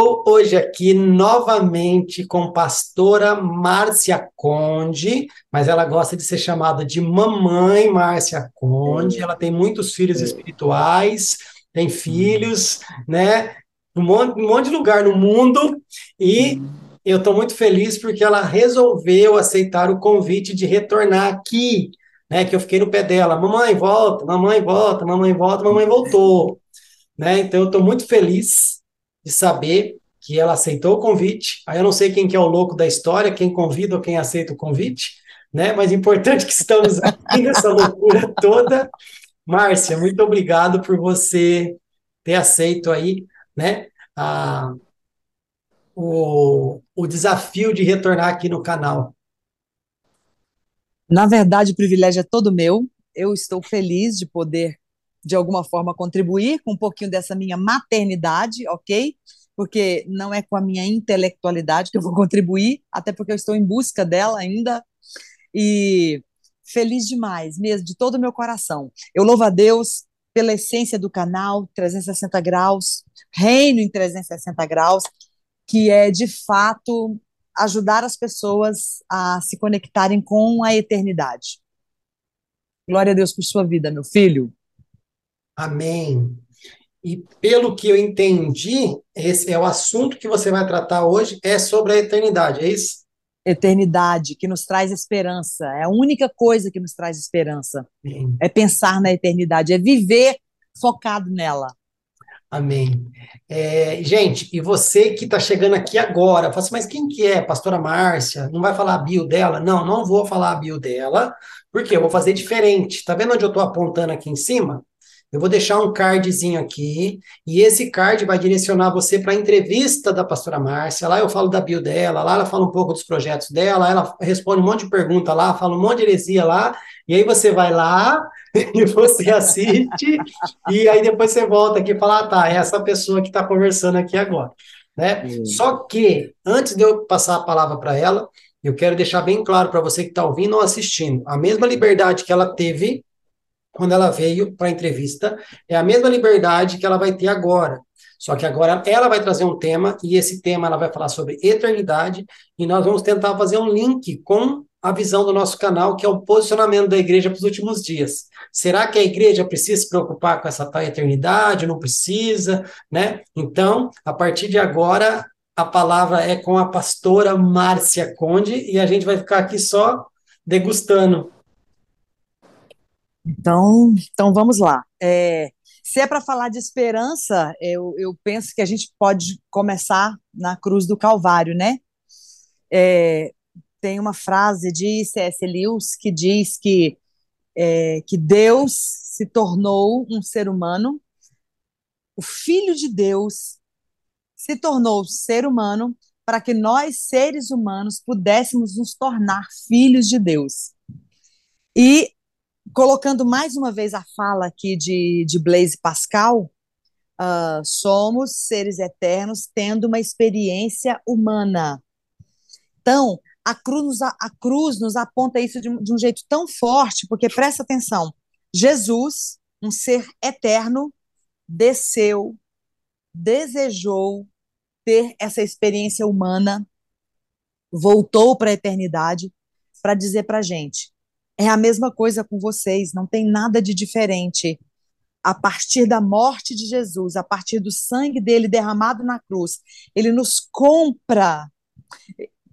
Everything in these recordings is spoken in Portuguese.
Estou hoje aqui novamente com pastora Márcia Conde, mas ela gosta de ser chamada de mamãe Márcia Conde. Ela tem muitos filhos espirituais, tem filhos, né? Um monte, um monte de lugar no mundo e eu estou muito feliz porque ela resolveu aceitar o convite de retornar aqui, né? Que eu fiquei no pé dela, mamãe volta, mamãe volta, mamãe volta, mamãe voltou, né? Então eu estou muito feliz de saber que ela aceitou o convite. Aí eu não sei quem que é o louco da história, quem convida ou quem aceita o convite, né? Mas importante que estamos aqui nessa loucura toda. Márcia, muito obrigado por você ter aceito aí, né? A, o, o desafio de retornar aqui no canal. Na verdade, o privilégio é todo meu. Eu estou feliz de poder de alguma forma contribuir com um pouquinho dessa minha maternidade, ok? Porque não é com a minha intelectualidade que eu vou contribuir, até porque eu estou em busca dela ainda. E feliz demais, mesmo, de todo o meu coração. Eu louvo a Deus pela essência do canal 360 graus, Reino em 360 graus, que é de fato ajudar as pessoas a se conectarem com a eternidade. Glória a Deus por sua vida, meu filho. Amém. E pelo que eu entendi, esse é o assunto que você vai tratar hoje, é sobre a eternidade, é isso? Eternidade, que nos traz esperança. É a única coisa que nos traz esperança. Amém. É pensar na eternidade, é viver focado nela. Amém. É, gente, e você que está chegando aqui agora, fala assim, mas quem que é? Pastora Márcia? Não vai falar a bio dela? Não, não vou falar a bio dela, porque eu vou fazer diferente. Tá vendo onde eu estou apontando aqui em cima? Eu vou deixar um cardzinho aqui, e esse card vai direcionar você para a entrevista da pastora Márcia. Lá eu falo da bio dela, lá ela fala um pouco dos projetos dela, ela responde um monte de pergunta lá, fala um monte de heresia lá, e aí você vai lá e você assiste, e aí depois você volta aqui e fala, ah, tá, é essa pessoa que está conversando aqui agora. Né? Hum. Só que, antes de eu passar a palavra para ela, eu quero deixar bem claro para você que está ouvindo ou assistindo, a mesma liberdade que ela teve quando ela veio para a entrevista, é a mesma liberdade que ela vai ter agora. Só que agora ela vai trazer um tema, e esse tema ela vai falar sobre eternidade, e nós vamos tentar fazer um link com a visão do nosso canal, que é o posicionamento da igreja para os últimos dias. Será que a igreja precisa se preocupar com essa tal eternidade? Não precisa, né? Então, a partir de agora, a palavra é com a pastora Márcia Conde, e a gente vai ficar aqui só degustando. Então, então vamos lá. É, se é para falar de esperança, eu, eu penso que a gente pode começar na cruz do Calvário, né? É, tem uma frase de C.S. Lewis que diz que, é, que Deus se tornou um ser humano, o Filho de Deus se tornou ser humano para que nós, seres humanos, pudéssemos nos tornar filhos de Deus. E, colocando mais uma vez a fala aqui de, de Blaise Pascal, uh, somos seres eternos tendo uma experiência humana. Então, a cruz, nos, a cruz nos aponta isso de de um jeito tão forte, porque presta atenção: Jesus, um ser eterno, desceu, desejou ter essa experiência humana, voltou para a eternidade para dizer para a gente: é a mesma coisa com vocês, não tem nada de diferente. A partir da morte de Jesus, a partir do sangue dele derramado na cruz, ele nos compra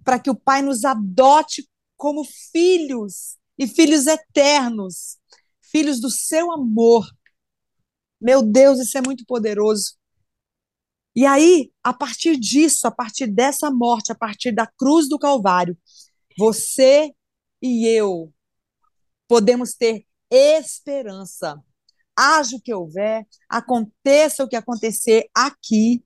para que o Pai nos adote como filhos e filhos eternos, filhos do seu amor. Meu Deus, isso é muito poderoso. E aí, a partir disso, a partir dessa morte, a partir da cruz do Calvário, você e eu podemos ter esperança. Haja o que houver, aconteça o que acontecer aqui,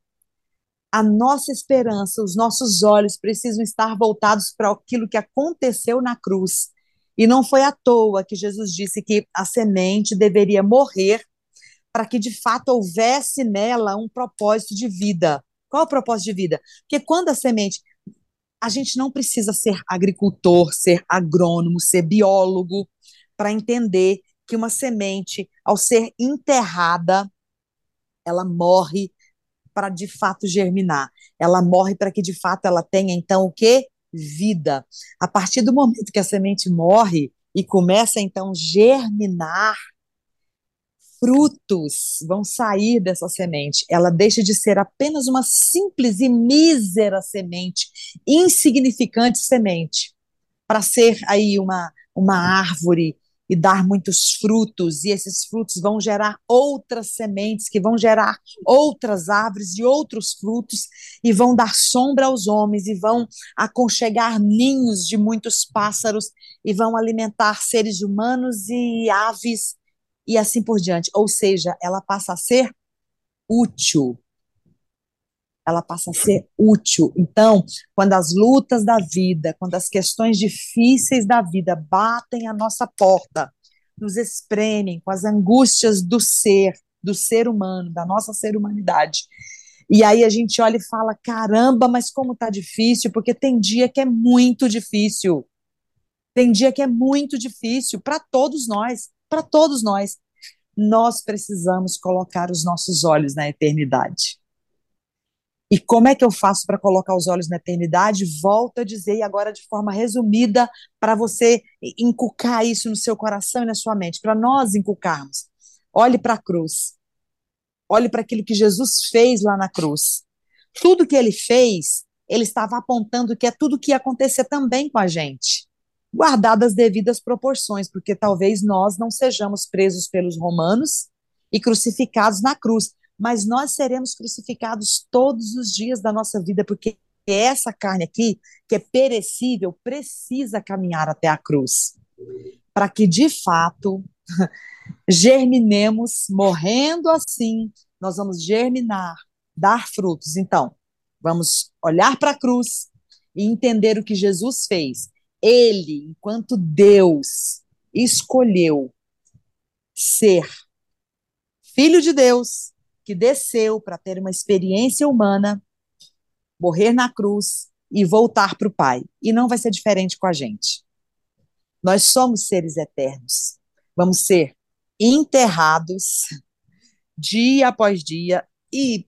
a nossa esperança, os nossos olhos precisam estar voltados para aquilo que aconteceu na cruz. E não foi à toa que Jesus disse que a semente deveria morrer para que de fato houvesse nela um propósito de vida. Qual o propósito de vida? Porque quando a semente. A gente não precisa ser agricultor, ser agrônomo, ser biólogo, para entender que uma semente, ao ser enterrada, ela morre para de fato germinar. Ela morre para que de fato ela tenha então o que? Vida. A partir do momento que a semente morre e começa então germinar, frutos vão sair dessa semente. Ela deixa de ser apenas uma simples e mísera semente, insignificante semente, para ser aí uma, uma árvore e dar muitos frutos, e esses frutos vão gerar outras sementes, que vão gerar outras árvores e outros frutos, e vão dar sombra aos homens, e vão aconchegar ninhos de muitos pássaros, e vão alimentar seres humanos e aves, e assim por diante. Ou seja, ela passa a ser útil ela passa a ser útil. Então, quando as lutas da vida, quando as questões difíceis da vida batem à nossa porta, nos espremem com as angústias do ser, do ser humano, da nossa ser humanidade. E aí a gente olha e fala: caramba, mas como tá difícil, porque tem dia que é muito difícil. Tem dia que é muito difícil para todos nós, para todos nós. Nós precisamos colocar os nossos olhos na eternidade. E como é que eu faço para colocar os olhos na eternidade? Volto a dizer, e agora de forma resumida, para você inculcar isso no seu coração e na sua mente, para nós inculcarmos. Olhe para a cruz. Olhe para aquilo que Jesus fez lá na cruz. Tudo que ele fez, ele estava apontando que é tudo que ia acontecer também com a gente, guardadas as devidas proporções, porque talvez nós não sejamos presos pelos romanos e crucificados na cruz, mas nós seremos crucificados todos os dias da nossa vida, porque essa carne aqui, que é perecível, precisa caminhar até a cruz, para que de fato germinemos, morrendo assim, nós vamos germinar, dar frutos. Então, vamos olhar para a cruz e entender o que Jesus fez. Ele, enquanto Deus, escolheu ser filho de Deus, que desceu para ter uma experiência humana, morrer na cruz e voltar para o Pai. E não vai ser diferente com a gente. Nós somos seres eternos. Vamos ser enterrados dia após dia e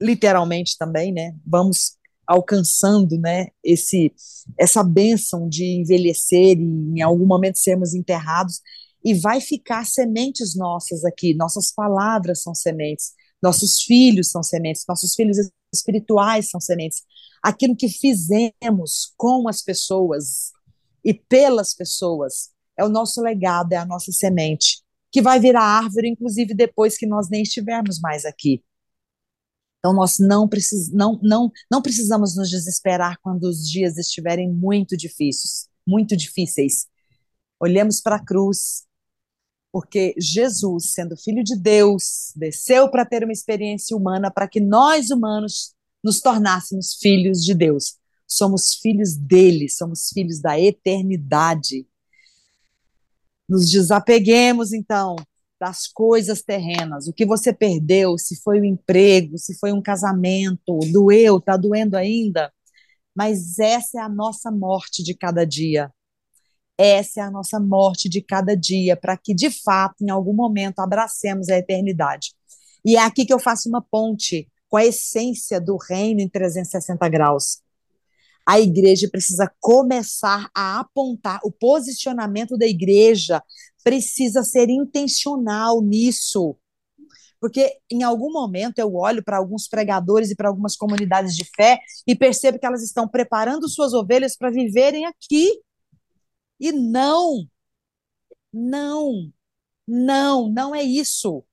literalmente também, né? Vamos alcançando, né, esse essa bênção de envelhecer e em algum momento sermos enterrados e vai ficar sementes nossas aqui, nossas palavras são sementes, nossos filhos são sementes, nossos filhos espirituais são sementes. Aquilo que fizemos com as pessoas e pelas pessoas é o nosso legado, é a nossa semente, que vai virar árvore, inclusive depois que nós nem estivermos mais aqui. Então, nós não, precis, não, não, não precisamos nos desesperar quando os dias estiverem muito difíceis, muito difíceis. Olhemos para a cruz, porque Jesus, sendo filho de Deus, desceu para ter uma experiência humana para que nós humanos nos tornássemos filhos de Deus. Somos filhos dele, somos filhos da eternidade. Nos desapeguemos, então, das coisas terrenas. O que você perdeu, se foi o emprego, se foi um casamento, doeu, está doendo ainda. Mas essa é a nossa morte de cada dia. Essa é a nossa morte de cada dia, para que, de fato, em algum momento, abracemos a eternidade. E é aqui que eu faço uma ponte com a essência do reino em 360 graus. A igreja precisa começar a apontar, o posicionamento da igreja precisa ser intencional nisso. Porque em algum momento eu olho para alguns pregadores e para algumas comunidades de fé e percebo que elas estão preparando suas ovelhas para viverem aqui. E não, não, não, não é isso.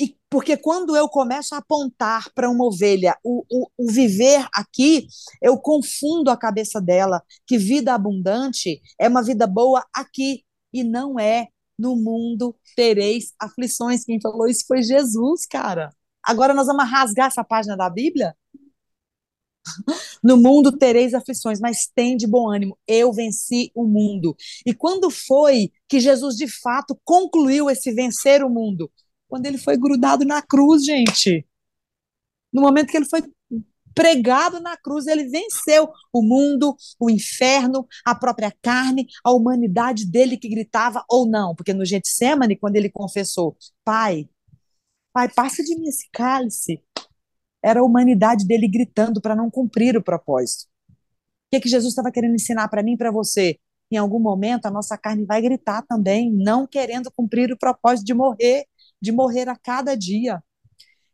E porque quando eu começo a apontar para uma ovelha o, o, o, viver aqui, eu confundo a cabeça dela que vida abundante é uma vida boa aqui e não é no mundo tereis aflições. Quem falou isso foi Jesus, cara. Agora nós vamos rasgar essa página da Bíblia? No mundo tereis aflições, mas tem de bom ânimo. Eu venci o mundo. E quando foi que Jesus de fato concluiu esse vencer o mundo? quando ele foi grudado na cruz, gente. No momento que ele foi pregado na cruz, ele venceu o mundo, o inferno, a própria carne, a humanidade dele que gritava ou não, porque no Getsemane, quando ele confessou, Pai, Pai, passa de mim esse cálice, era a humanidade dele gritando para não cumprir o propósito. O que, que Jesus estava querendo ensinar para mim e para você? Em algum momento a nossa carne vai gritar também, não querendo cumprir o propósito de morrer de morrer a cada dia.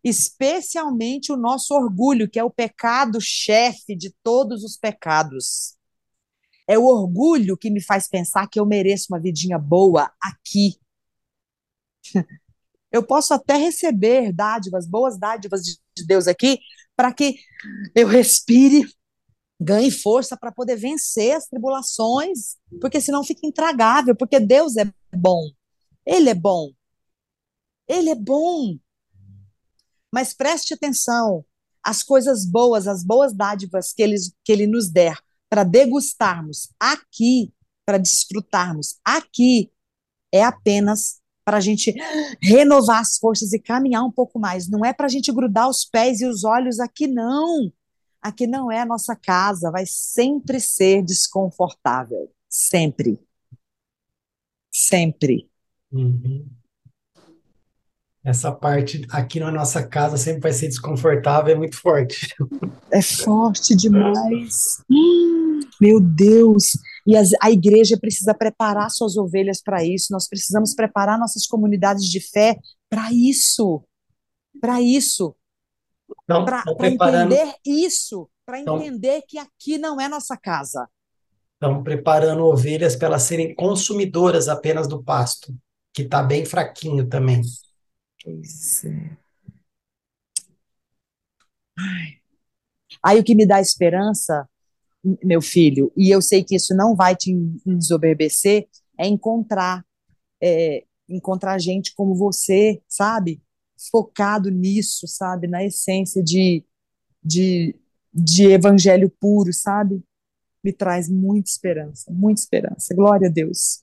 Especialmente o nosso orgulho, que é o pecado chefe de todos os pecados. É o orgulho que me faz pensar que eu mereço uma vidinha boa aqui. Eu posso até receber dádivas, boas dádivas de Deus aqui, para que eu respire, ganhe força para poder vencer as tribulações, porque senão fica intragável, porque Deus é bom. Ele é bom. Ele é bom. Mas preste atenção, as coisas boas, as boas dádivas que ele, que ele nos der para degustarmos aqui, para desfrutarmos aqui, é apenas para a gente renovar as forças e caminhar um pouco mais. Não é para a gente grudar os pés e os olhos aqui, não. Aqui não é a nossa casa, vai sempre ser desconfortável. Sempre. Sempre. Uhum essa parte aqui na nossa casa sempre vai ser desconfortável, é muito forte. É forte demais. meu Deus! E as, a igreja precisa preparar suas ovelhas para isso, nós precisamos preparar nossas comunidades de fé para isso. Para isso. Para preparando... entender isso, para entender que aqui não é nossa casa. Estão preparando ovelhas para elas serem consumidoras apenas do pasto, que está bem fraquinho também. Pois é. Aí o que me dá esperança, meu filho, e eu sei que isso não vai te desobedecer, é encontrar, é, encontrar gente como você, sabe? Focado nisso, sabe? Na essência de, de, de evangelho puro, sabe? Me traz muita esperança, muita esperança. Glória a Deus.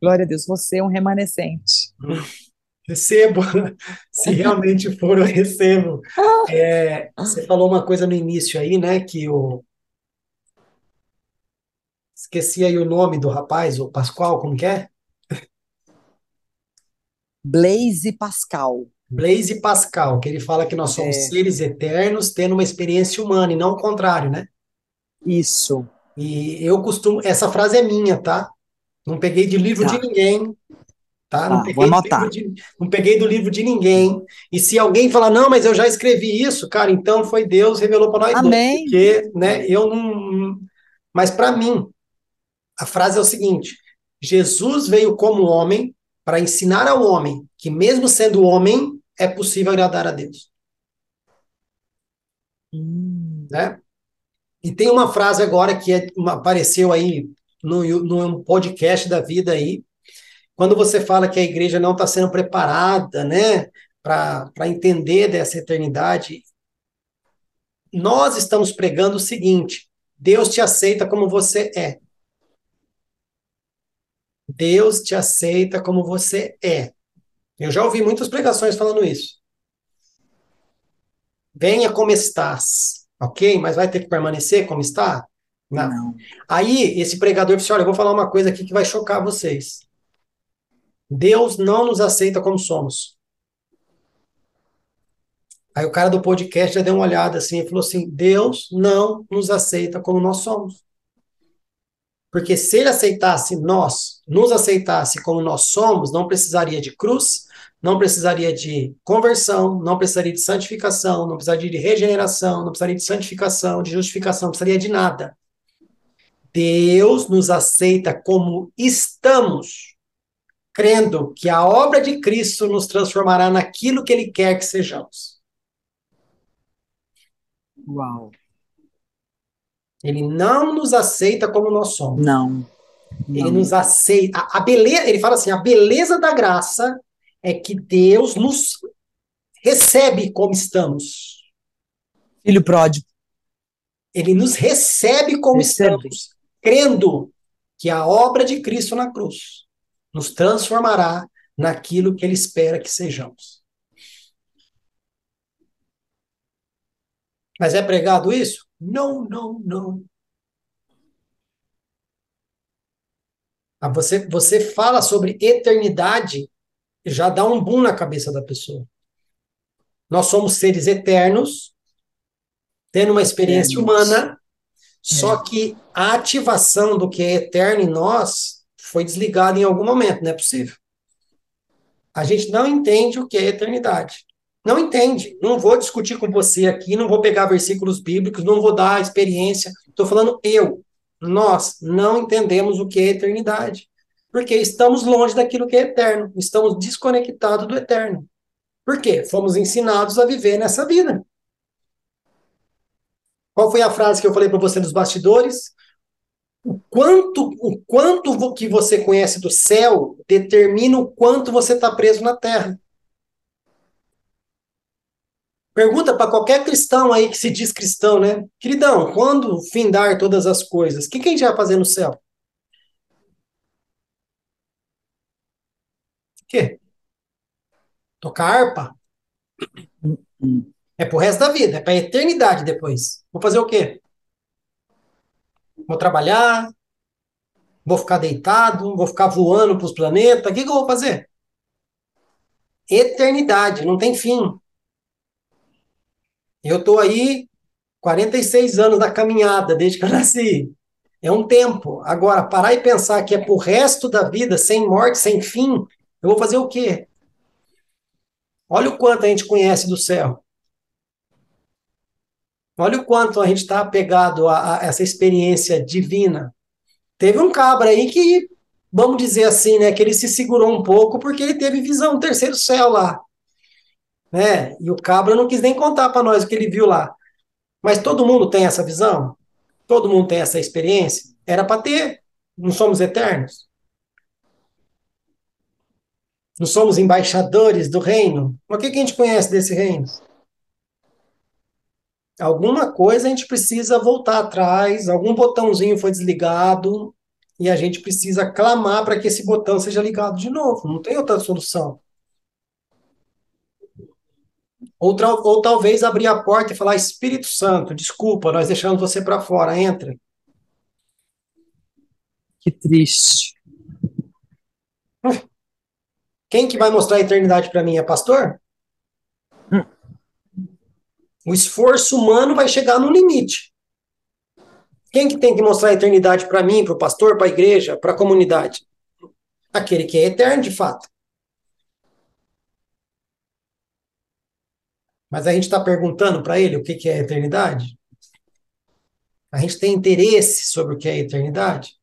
Glória a Deus. Você é um remanescente. Recebo, se realmente for, eu recebo. É, você falou uma coisa no início aí, né? Que o. Esqueci aí o nome do rapaz, o Pascoal, como que é? Blaise Pascal. Blaise Pascal, que ele fala que nós somos É. seres eternos tendo uma experiência humana e não o contrário, né? Isso. E eu costumo, essa frase é minha, tá? Não peguei de livro Tá. de ninguém, tá? Não Tá, peguei vou anotar. de, não peguei do livro de ninguém. E se alguém falar, não, mas eu já escrevi isso, cara, então foi Deus revelou para nós dois, Amém. porque, né, eu não. Mas para mim, a frase é o seguinte: Jesus veio como homem para ensinar ao homem que, mesmo sendo homem, é possível agradar a Deus, Hum, né? E tem uma frase agora que é- uma- apareceu aí no, no podcast da vida aí, quando você fala que a igreja não está sendo preparada, né, para entender dessa eternidade, nós estamos pregando o seguinte: Deus te aceita como você é. Deus te aceita como você é. Eu já ouvi muitas pregações falando isso. Venha como estás, ok? Mas vai ter que permanecer como está? Não. não. Aí esse pregador disse: Olha, eu vou falar uma coisa aqui que vai chocar vocês. Deus não nos aceita como somos. Aí o cara do podcast já deu uma olhada assim e falou assim: Deus não nos aceita como nós somos. Porque se ele aceitasse nós, nos aceitasse como nós somos, não precisaria de cruz, não precisaria de conversão, não precisaria de santificação, não precisaria de regeneração, não precisaria de santificação, de justificação, não precisaria de nada. Deus nos aceita como estamos, crendo que a obra de Cristo nos transformará naquilo que ele quer que sejamos. Uau. Ele não nos aceita como nós somos. Não. Ele nos aceita. A, a beleza, ele fala assim: a beleza da graça é que Deus nos recebe como estamos. Filho pródigo. Ele nos recebe como Recebe. estamos, crendo que a obra de Cristo na cruz nos transformará naquilo que ele espera que sejamos. Mas é pregado isso? Não, não, não. Você, você fala sobre eternidade, já dá um boom na cabeça da pessoa. Nós somos seres eternos, tendo uma experiência humana, só que a ativação do que é eterno em nós foi desligada em algum momento, não é possível. A gente não entende o que é eternidade. Não entende. Não vou discutir com você aqui, não vou pegar versículos bíblicos, não vou dar experiência. Estou falando eu. Nós não entendemos o que é eternidade. Porque estamos longe daquilo que é eterno. Estamos desconectados do eterno. Por quê? Fomos ensinados a viver nessa vida. Qual foi a frase que eu falei para você nos bastidores? O quanto, o quanto que você conhece do céu determina o quanto você está preso na terra. Pergunta para qualquer cristão aí que se diz cristão, né? Queridão, quando findar todas as coisas, o que, que a gente vai fazer no céu? O quê? Tocar harpa? É pro resto da vida, é pra eternidade depois. Vou fazer o quê? Vou trabalhar, vou ficar deitado, vou ficar voando pros planetas, o que, que eu vou fazer? Eternidade, não tem fim. Eu tô aí 46 anos na caminhada, desde que eu nasci. É um tempo. Agora, parar e pensar que é pro resto da vida, sem morte, sem fim, eu vou fazer o quê? Olha o quanto a gente conhece do céu. Olha o quanto a gente está apegado a, a essa experiência divina. Teve um cabra aí que, vamos dizer assim, né, que ele se segurou um pouco porque ele teve visão terceiro céu lá. Né? E o cabra não quis nem contar para nós o que ele viu lá. Mas todo mundo tem essa visão? Todo mundo tem essa experiência? Era para ter. Não somos eternos? Não somos embaixadores do reino? O que, que a gente conhece desse reino? Alguma coisa a gente precisa voltar atrás, algum botãozinho foi desligado e a gente precisa clamar para que esse botão seja ligado de novo. Não tem outra solução. Ou, ou talvez abrir a porta e falar: Espírito Santo, desculpa, nós deixamos você para fora, entra. Que triste. Quem que vai mostrar a eternidade para mim? É pastor? O esforço humano vai chegar no limite. Quem que tem que mostrar a eternidade para mim, para o pastor, para a igreja, para a comunidade? Aquele que é eterno de fato. Mas a gente está perguntando para ele o que, que é eternidade? A gente tem interesse sobre o que é eternidade?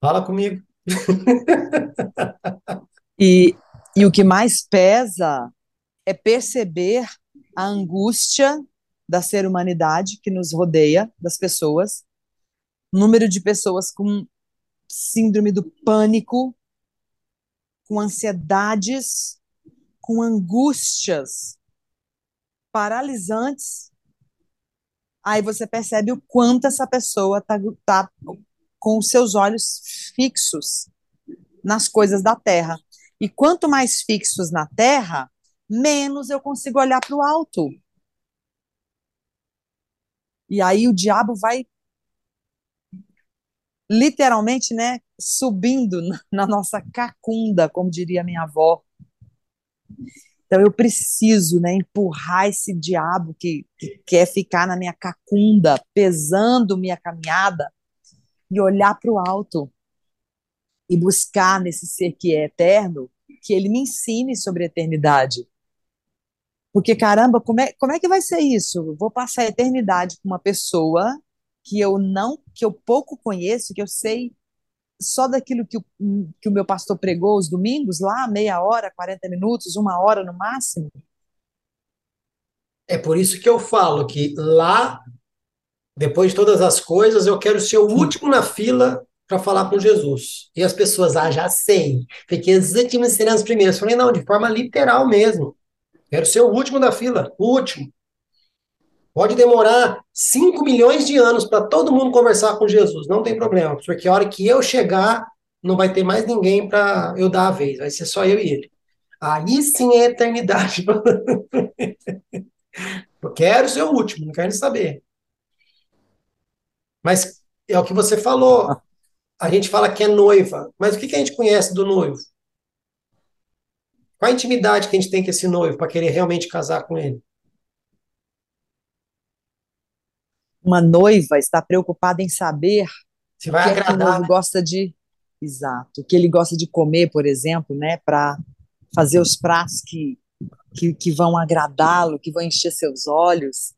Fala comigo. e, e o que mais pesa é perceber a angústia da ser humanidade que nos rodeia, das pessoas, número de pessoas com síndrome do pânico, com ansiedades, com angústias paralisantes. Aí você percebe o quanto essa pessoa está tá com os seus olhos fixos nas coisas da terra. E quanto mais fixos na terra, menos eu consigo olhar para o alto. E aí o diabo vai literalmente, né, subindo na nossa cacunda, como diria minha avó. Então eu preciso, né, empurrar esse diabo que, que quer ficar na minha cacunda, pesando minha caminhada e olhar para o alto e buscar nesse ser que é eterno que ele me ensine sobre a eternidade. Porque, caramba, como é, como é que vai ser isso? vou passar a eternidade com uma pessoa que eu não, que eu pouco conheço, que eu sei só daquilo que o, que o meu pastor pregou os domingos, lá, meia hora, 40 minutos, uma hora no máximo. É por isso que eu falo que lá depois de todas as coisas, eu quero ser o último na fila para falar com Jesus. E as pessoas, ah, já sei, porque os últimos serão os primeiros. Eu falei, não, de forma literal mesmo. Quero ser o último da fila, o último. Pode demorar 5 milhões de anos para todo mundo conversar com Jesus, não tem problema, porque a hora que eu chegar, não vai ter mais ninguém para eu dar a vez, vai ser só eu e ele. Aí sim é eternidade. eu quero ser o último, não quero saber. Mas é o que você falou. A gente fala que é noiva, mas o que, que a gente conhece do noivo? Qual a intimidade que a gente tem com esse noivo para querer realmente casar com ele? Uma noiva está preocupada em saber se vai o que agradar. É que o noivo né? gosta de, exato, que ele gosta de comer, por exemplo, né, para fazer os pratos que, que, que vão agradá-lo, que vão encher seus olhos.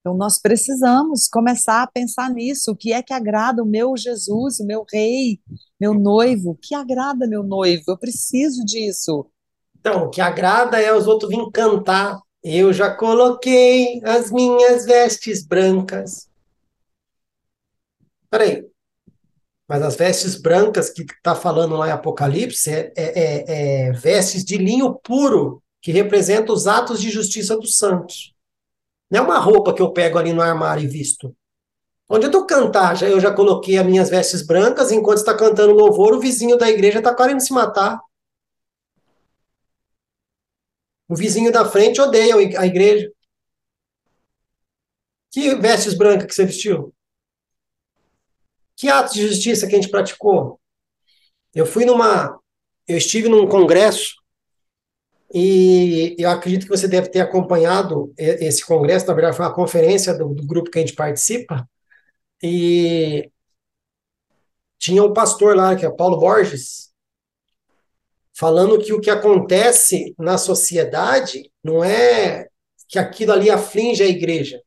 Então, nós precisamos começar a pensar nisso. O que é que agrada o meu Jesus, o meu rei, meu noivo? O que agrada meu noivo? Eu preciso disso. Então, o que agrada é os outros virem cantar. Eu já coloquei as minhas vestes brancas. Peraí. Mas as vestes brancas que está falando lá em Apocalipse é, é, é, é vestes de linho puro, que representam os atos de justiça dos santos. Não é uma roupa que eu pego ali no armário e visto. Onde eu tô cantar, já, eu já coloquei as minhas vestes brancas, enquanto está cantando louvor, o vizinho da igreja está querendo se matar. O vizinho da frente odeia a igreja. Que vestes brancas que você vestiu? Que atos de justiça que a gente praticou? Eu fui numa. Eu estive num congresso e eu acredito que você deve ter acompanhado esse congresso, na verdade foi uma conferência do, do grupo que a gente participa, e tinha um pastor lá, que é Paulo Borges, falando que o que acontece na sociedade não é que aquilo ali aflige a igreja.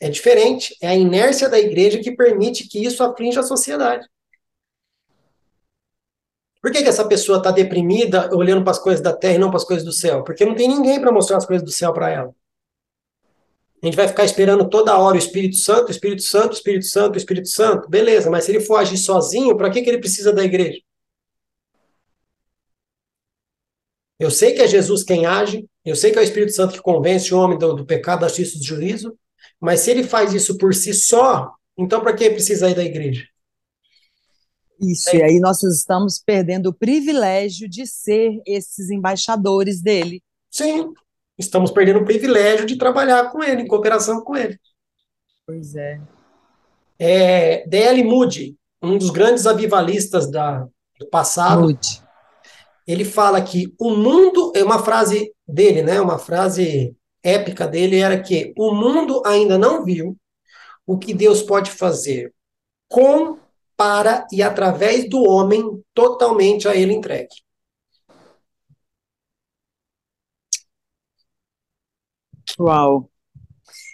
É diferente, é a inércia da igreja que permite que isso aflige a sociedade. Por que, que essa pessoa está deprimida olhando para as coisas da terra e não para as coisas do céu? Porque não tem ninguém para mostrar as coisas do céu para ela. A gente vai ficar esperando toda hora o Espírito Santo, Espírito Santo, Espírito Santo, Espírito Santo. Beleza, mas se ele for agir sozinho, para que, que ele precisa da igreja? Eu sei que é Jesus quem age, eu sei que é o Espírito Santo que convence o homem do, do pecado, da justiça e do juízo, mas se ele faz isso por si só, então para que precisa ir da igreja? Isso, é. e aí nós estamos perdendo o privilégio de ser esses embaixadores dele. Sim, estamos perdendo o privilégio de trabalhar com ele, em cooperação com ele. Pois é. é D.L. Moody, um dos grandes avivalistas da, do passado, Moody. Ele fala que o mundo, é uma frase dele, né? Uma frase épica dele era que o mundo ainda não viu o que Deus pode fazer com, para e através do homem totalmente a ele entregue. Uau!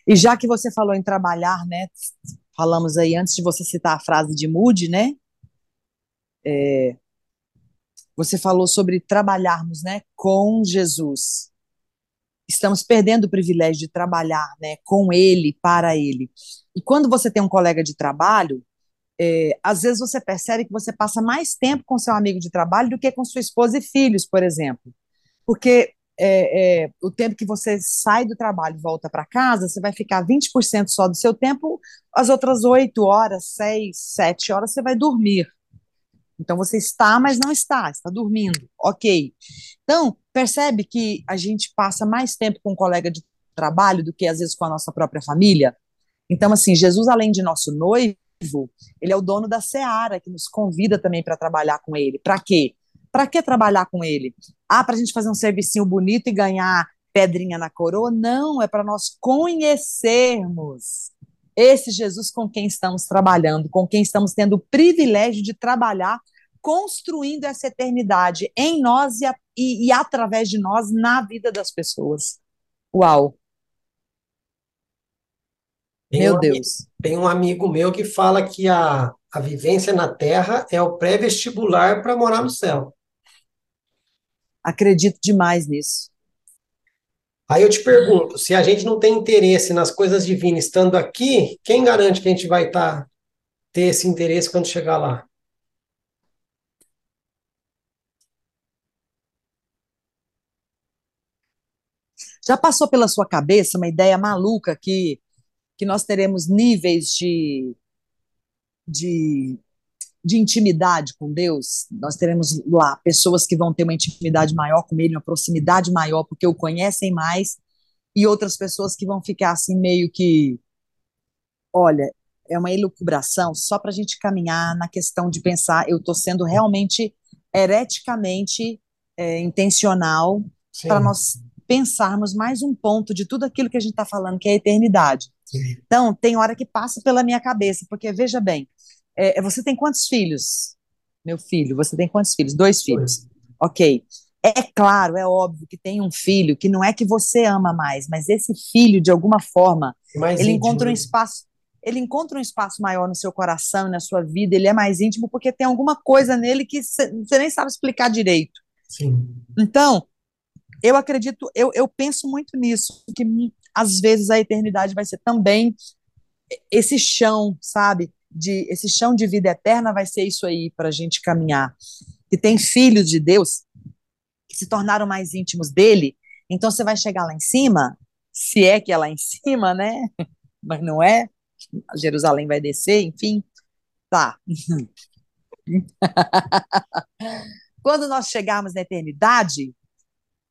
E já que você falou em trabalhar, né? Falamos aí antes de você citar a frase de Moody, né? É, você falou sobre trabalharmos, né, com Jesus. Estamos perdendo o privilégio de trabalhar, né, com Ele, para Ele. E quando você tem um colega de trabalho, é, às vezes você percebe que você passa mais tempo com seu amigo de trabalho do que com sua esposa e filhos, por exemplo. Porque é, é, o tempo que você sai do trabalho e volta para casa, você vai ficar 20% só do seu tempo, as outras 8 horas, 6, 7 horas você vai dormir. Então você está, mas não está, está dormindo. Ok. Então, percebe que a gente passa mais tempo com um colega de trabalho do que às vezes com a nossa própria família? Então, assim, Jesus, além de nosso noivo, ele é o dono da seara, que nos convida também para trabalhar com ele. Para quê? Para que trabalhar com ele? Ah, para a gente fazer um servicinho bonito e ganhar pedrinha na coroa? Não, é para nós conhecermos esse Jesus com quem estamos trabalhando, com quem estamos tendo o privilégio de trabalhar construindo essa eternidade em nós e, a, e, e através de nós na vida das pessoas. Uau! Tem meu um Deus. Amigo, tem um amigo meu que fala que a, a vivência na Terra é o pré-vestibular para morar no céu. Acredito demais nisso. Aí eu te pergunto, se a gente não tem interesse nas coisas divinas estando aqui, quem garante que a gente vai tá, ter esse interesse quando chegar lá? Já passou pela sua cabeça uma ideia maluca que, que nós teremos níveis de, de, de intimidade com Deus? Nós teremos lá pessoas que vão ter uma intimidade maior com Ele, uma proximidade maior, porque o conhecem mais, e outras pessoas que vão ficar assim meio que. Olha, é uma elucubração só para a gente caminhar na questão de pensar, eu estou sendo realmente hereticamente é, intencional para nós pensarmos mais um ponto de tudo aquilo que a gente está falando, que é a eternidade. Sim. Então, tem hora que passa pela minha cabeça, porque veja bem, é, você tem quantos filhos? Meu filho, você tem quantos filhos? Dois filhos. Dois. Ok. É claro, é óbvio que tem um filho que não é que você ama mais, mas esse filho, de alguma forma, mais ele íntimo. encontra um espaço, ele encontra um espaço maior no seu coração e na sua vida, ele é mais íntimo porque tem alguma coisa nele que você nem sabe explicar direito. Sim. Então, eu acredito, eu, eu penso muito nisso, que às vezes a eternidade vai ser também esse chão, sabe? De, esse chão de vida eterna vai ser isso aí para a gente caminhar. E tem filhos de Deus que se tornaram mais íntimos dele, então você vai chegar lá em cima, se é que é lá em cima, né? Mas não é. Jerusalém vai descer, enfim. Tá. Quando nós chegarmos na eternidade,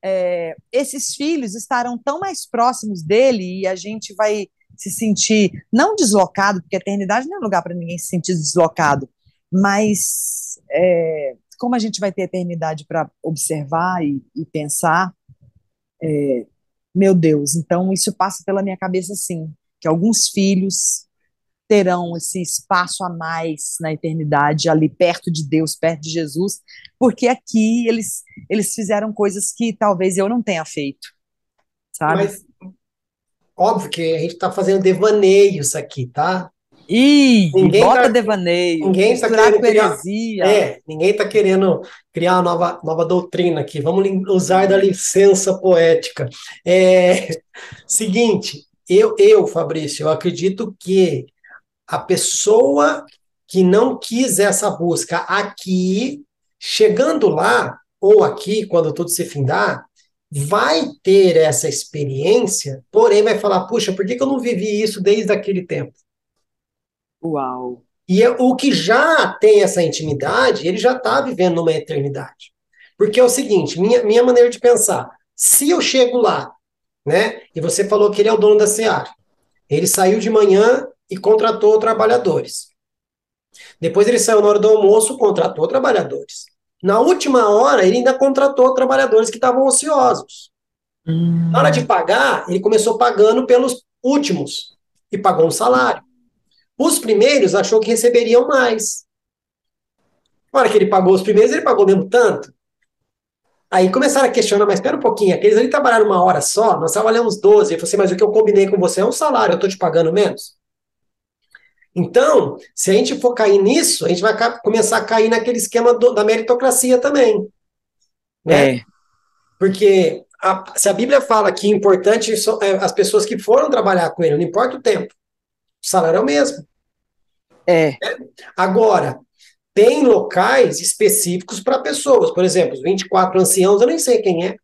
é, esses filhos estarão tão mais próximos dele e a gente vai se sentir não deslocado, porque a eternidade não é lugar para ninguém se sentir deslocado, mas é, como a gente vai ter eternidade para observar e, e pensar, é, meu Deus, então isso passa pela minha cabeça sim, que alguns filhos terão esse espaço a mais na eternidade, ali perto de Deus, perto de Jesus, porque aqui eles, eles fizeram coisas que talvez eu não tenha feito, sabe? Mas, óbvio que a gente está fazendo devaneios aqui, tá? Ih, ninguém bota tá, devaneio, ninguém está querendo criar, é, ninguém está querendo criar uma nova, nova doutrina aqui. Vamos usar da licença poética. É, seguinte, eu, eu, Fabrício, eu acredito que a pessoa que não quis essa busca aqui, chegando lá, ou aqui, quando tudo se findar, vai ter essa experiência, porém vai falar: puxa, por que, que eu não vivi isso desde aquele tempo? Uau! E é o que já tem essa intimidade, ele já está vivendo numa eternidade. Porque é o seguinte: minha, minha maneira de pensar, se eu chego lá, né, e você falou que ele é o dono da Seara, ele saiu de manhã e contratou trabalhadores. Depois ele saiu na hora do almoço, contratou trabalhadores. Na última hora, ele ainda contratou trabalhadores que estavam ociosos. Hum. Na hora de pagar, ele começou pagando pelos últimos e pagou um salário. Os primeiros achou que receberiam mais. Na hora que ele pagou os primeiros, ele pagou mesmo tanto. Aí começaram a questionar, mas espera um pouquinho, aqueles ali trabalharam uma hora só, nós trabalhamos 12. Eu falei assim, mas o que eu combinei com você é um salário, eu estou te pagando menos? Então, se a gente for cair nisso, a gente vai começar a cair naquele esquema do, da meritocracia também. Né? É. Porque a, se a Bíblia fala que importante são é, as pessoas que foram trabalhar com ele, não importa o tempo, o salário é o mesmo. É. Agora, tem locais específicos para pessoas. Por exemplo, os 24 anciãos, eu nem sei quem é.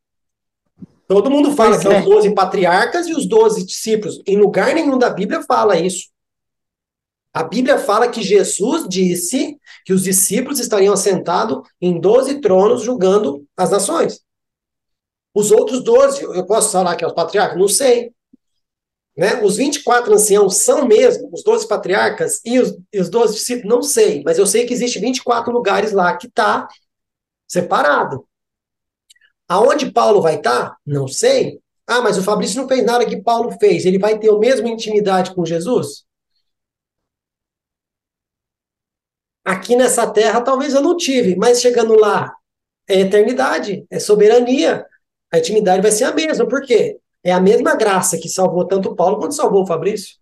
Todo mundo fala Pois que é é. os 12 patriarcas e os 12 discípulos. Em lugar nenhum da Bíblia fala isso. A Bíblia fala que Jesus disse que os discípulos estariam assentados em 12 tronos julgando as nações. Os outros 12, eu posso falar que é os patriarcas? Não sei. Né? Os 24 anciãos são mesmo os 12 patriarcas e os, e os 12 discípulos? Não sei, mas eu sei que existe 24 lugares lá que está separado. Aonde Paulo vai estar? Não sei. Ah, mas o Fabrício não fez nada que Paulo fez. Ele vai ter a mesma intimidade com Jesus? Aqui nessa terra, talvez eu não tive, mas chegando lá, é eternidade, é soberania. A intimidade vai ser a mesma. Por quê? É a mesma graça que salvou tanto Paulo quanto salvou o Fabrício.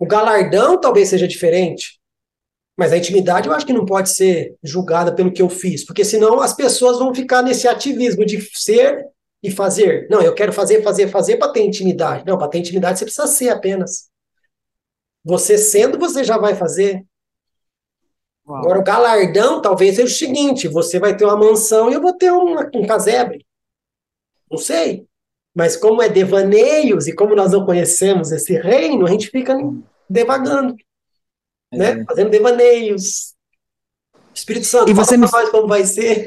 O galardão talvez seja diferente, mas a intimidade eu acho que não pode ser julgada pelo que eu fiz, porque senão as pessoas vão ficar nesse ativismo de ser e fazer. Não, eu quero fazer, fazer, fazer para ter intimidade. Não, para ter intimidade você precisa ser apenas. Você sendo, você já vai fazer. Uau. Agora, o galardão talvez seja o seguinte: você vai ter uma mansão e eu vou ter um, um casebre. Não sei. Mas como é devaneios e como nós não conhecemos esse reino, a gente fica devagando, né? É. Fazendo devaneios. Espírito Santo, E fala você pra me- nós como vai ser.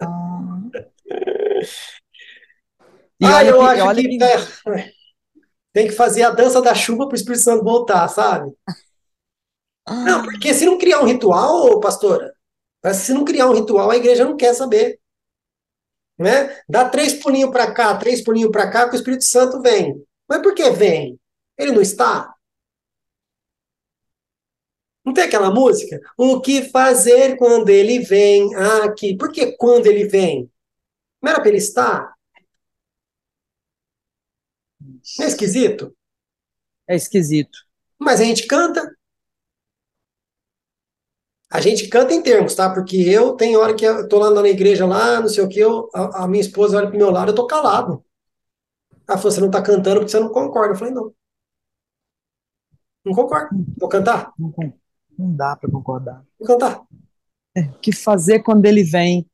Ah. E ah, olha eu que- acho olha que, que- é, tem que fazer a dança da chuva para o Espírito Santo voltar, sabe? Não, porque se não criar um ritual, pastora, que se não criar um ritual, a igreja não quer saber. Né? Dá três pulinhos para cá, três pulinhos para cá, que o Espírito Santo vem. Mas por que vem? Ele não está? Não tem aquela música? O que fazer quando ele vem aqui? Por que quando ele vem? Não era para ele estar? Não é esquisito? É esquisito. Mas a gente canta. A gente canta em termos, tá? Porque eu tenho hora que eu tô lá na igreja lá, não sei o que, eu, a, a minha esposa olha pro meu lado, eu tô calado. Ela falou, você não tá cantando porque você não concorda. Eu falei, não. Não concordo. Vou cantar? Não, não dá para concordar. Vou cantar. O que fazer quando ele vem?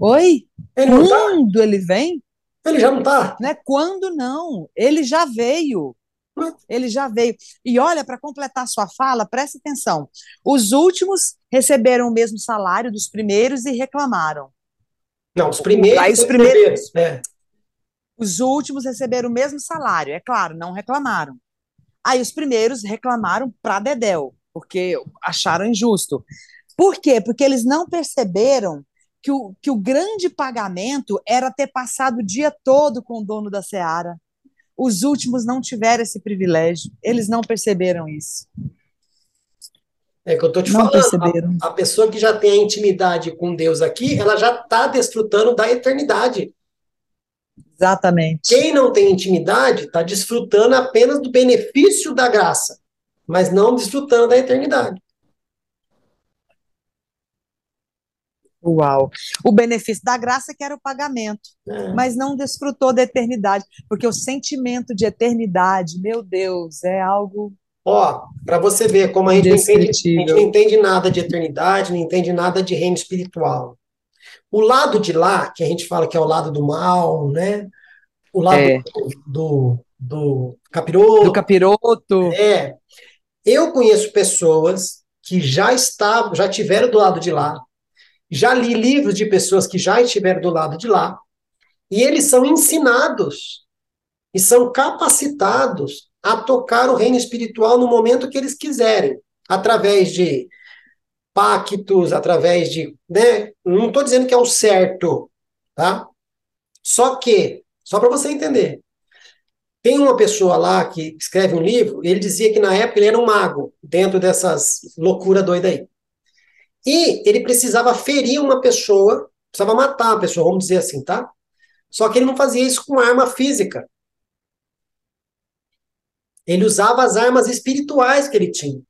Oi? Ele tá? Quando ele vem? Ele já não tá? Não é quando não. Ele já veio. Ele já veio. E olha, para completar sua fala, preste atenção. Os últimos receberam o mesmo salário dos primeiros e reclamaram. Não, os primeiros. Aí os os primeiros- É. Os últimos receberam o mesmo salário, é claro, não reclamaram. Aí os primeiros reclamaram para Dedéu, porque acharam injusto. Por quê? Porque eles não perceberam que o, que o grande pagamento era ter passado o dia todo com o dono da seara. Os últimos não tiveram esse privilégio, eles não perceberam isso. É que eu tô te Não falando. A, a pessoa que já tem a intimidade com Deus aqui, ela já tá desfrutando da eternidade. Exatamente. Quem não tem intimidade está desfrutando apenas do benefício da graça, mas não desfrutando da eternidade. Uau. O benefício da graça que era o pagamento. É. mas não desfrutou da eternidade, porque o sentimento de eternidade, meu Deus, é algo Ó, para você ver como a gente, não entende, a gente não entende nada de eternidade, não entende nada de reino espiritual. O lado de lá, que a gente fala que é o lado do mal, né? O lado É. do, do capiroto, do capiroto. É. Eu conheço pessoas que já estavam, já tiveram do lado de lá. Já li livros de pessoas que já estiveram do lado de lá. E eles são ensinados e são capacitados a tocar o reino espiritual no momento que eles quiserem, através de pactos, através de, né? Não estou dizendo que é o certo, tá? Só que, só para você entender, tem uma pessoa lá que escreve um livro, ele dizia que na época ele era um mago, dentro dessas loucura doida aí. E ele precisava ferir uma pessoa, precisava matar a pessoa, vamos dizer assim, tá? Só que ele não fazia isso com arma física. Ele usava as armas espirituais que ele tinha.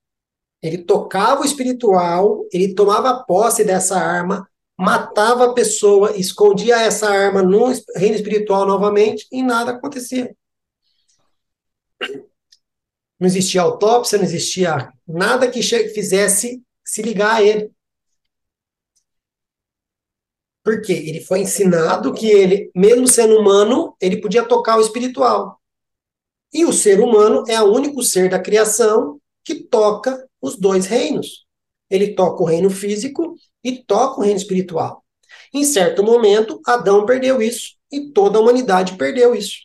Ele tocava o espiritual, ele tomava posse dessa arma, matava a pessoa, escondia essa arma no reino espiritual novamente e nada acontecia. Não existia autópsia, não existia nada que fizesse se ligar a ele. Porque ele foi ensinado que ele, mesmo sendo humano, ele podia tocar o espiritual. E o ser humano é o único ser da criação que toca os dois reinos. Ele toca o reino físico e toca o reino espiritual. Em certo momento, Adão perdeu isso e toda a humanidade perdeu isso.